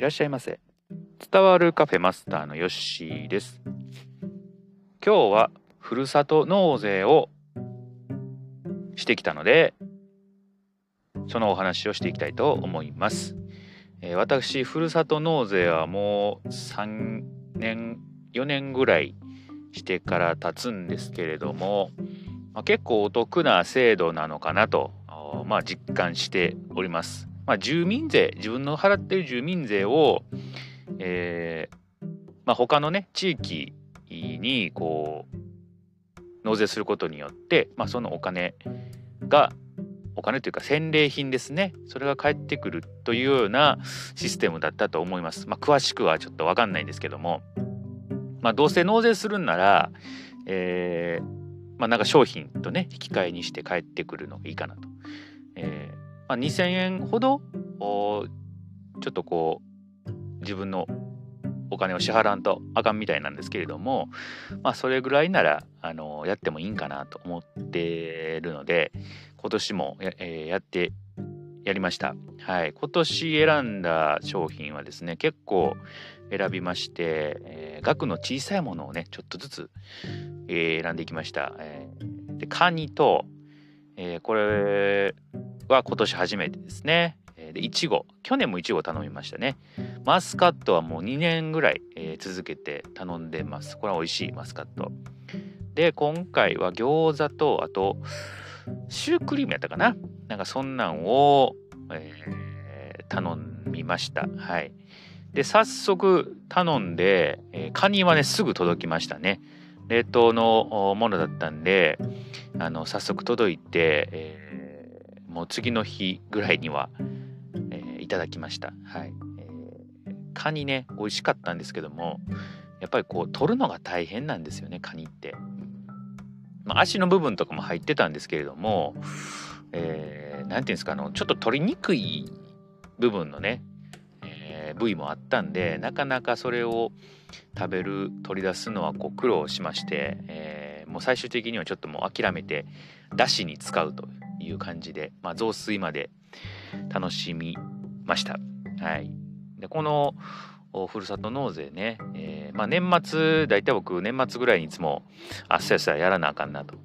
いらっしゃいませ。伝わるカフェマスターのヨッシーです。今日はふるさと納税をしてきたのでそのお話をしていきたいと思います、えー、私ふるさと納税はもう3年4年ぐらいしてから経つんですけれども、まあ、結構お得な制度なのかなと、まあ、実感しております。まあ、住民税自分の払ってる住民税を、えーまあ、他のね地域にこう納税することによって、まあ、そのお金がお金というか返礼品ですねそれが返ってくるというようなシステムだったと思います。まあ、詳しくはちょっと分かんないんですけども、まあ、どうせ納税するんなら、えー、まあ、なんか商品とね引き換えにして返ってくるのがいいかなと。まあ、2,000円ほど？ちょっとこう自分のお金を支払わんとあかんみたいなんですけれども、まあ、それぐらいならあのやってもいいんかなと思ってるので今年もや,、えー、やってやりました。はい、今年選んだ商品はですね結構選びまして、えー、額の小さいものをねちょっとずつ、えー、選んでいきました。えー、でカニと、えー、これは今年初めてですね。でいちご。去年もいちご頼みましたね。マスカットはもう2年ぐらい、えー、続けて頼んでます。これは美味しいマスカット。で今回は餃子とあとシュークリームやったかな。なんかそんなんを、えー、頼みました。はい。で早速頼んで、えー、カニはねすぐ届きましたね。冷凍のものだったんであの早速届いて、えー、もう次の日ぐらいにはえいただきました。はい。えー、カニね、美味しかったんですけども、やっぱりこう、取るのが大変なんですよね、カニって。まあ、足の部分とかも入ってたんですけれども、えー、ていうんですか、あの、ちょっと取りにくい部分のね、えー、部位もあったんで、なかなかそれを食べる、取り出すのはこう苦労しまして、えー、もう最終的にはちょっともう諦めて、だしに使うという感じで、まあ、雑炊まで楽しみました。はい、でこのふるさと納税ね、えー、まあ、年末大体僕年末ぐらいにいつもあっさやさやらなあかんなと。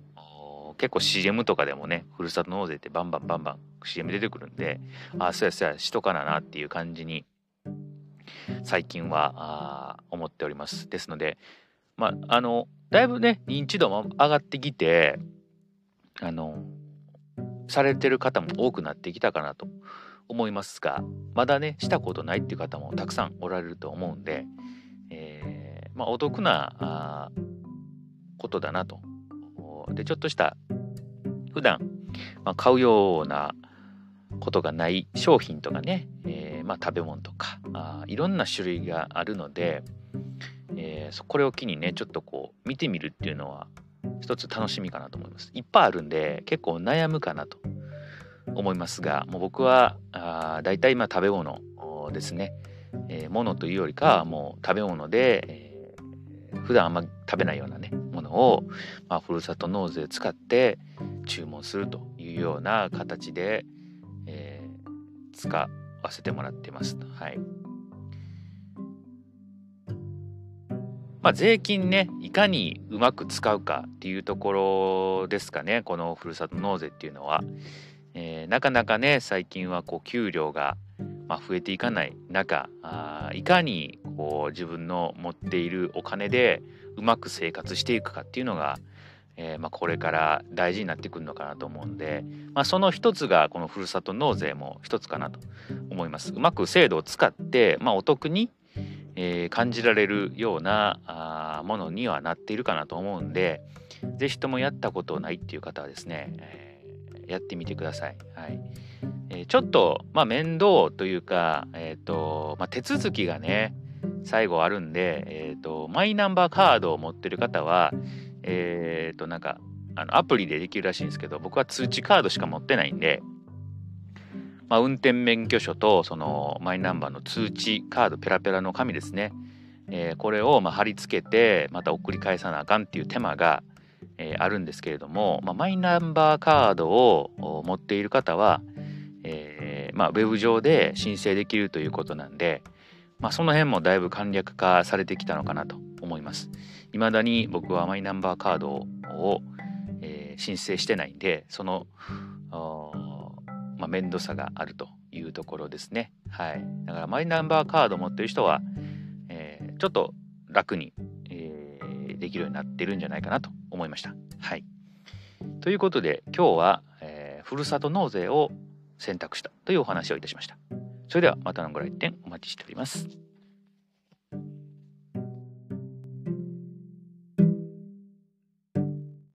結構 CM とかでもねふるさと納税ってバンバンバンバン CM 出てくるんであっさやさやしとかななっていう感じに最近は思っております。ですのでまああのだいぶね認知度も上がってきてあのされてる方も多くなってきたかなと思いますがまだねしたことないっていう方もたくさんおられると思うんで、えー、まあ、お得なことだなと。でちょっとした普段、まあ、買うようなことがない商品とかね、えー、まあ、食べ物とかあいろんな種類があるので、えー、これを機にねちょっとこう見てみるっていうのは一つ楽しみかなと思います。いっぱいあるんで結構悩むかなと思いますがもう僕はあ大体今食べ物ですね、えー、ものというよりかはもう食べ物で、えー、普段あんま食べないようなねものを、まあ、ふるさと納税使って注文するというような形で、えー、使わせてもらってます。はい。まあ、税金ねいかにうまく使うかっていうところですかねこのふるさと納税っていうのは。えー、なかなかね最近はこう給料が、まあ、増えていかない中あいかにこう自分の持っているお金でうまく生活していくかっていうのが、えー、まあ、これから大事になってくるのかなと思うんで、まあ、その一つがこのふるさと納税も一つかなと思います。うまく制度を使って、まあ、お得に、えー、感じられるようなあものにはなっているかなと思うんで是非ともやったことないっていう方はですね、えーやってみてください。はいえー、ちょっと、まあ、面倒というか、えーとまあ、手続きがね最後あるんで、えーと、マイナンバーカードを持ってる方は、えーと、なんかあのアプリでできるらしいんですけど僕は通知カードしか持ってないんで、まあ、運転免許証とそのマイナンバーの通知カードペラペラの紙ですね、えー、これをま貼り付けてまた送り返さなあかんっていう手間がえー、あるんですけれども、まあ、マイナンバーカードを持っている方は、えー、まあ、ウェブ上で申請できるということなんでまあ、その辺もだいぶ簡略化されてきたのかなと思います。未だに僕はマイナンバーカードを、えー、申請してないんでそのまあ、面倒さがあるというところですね。はい。だからマイナンバーカードを持ってる人は、えー、ちょっと楽に、えー、できるようになってるんじゃないかなと思いました。はい。ということで今日は、えー、ふるさと納税を選択したというお話をいたしました。それではまたのご来店お待ちしております。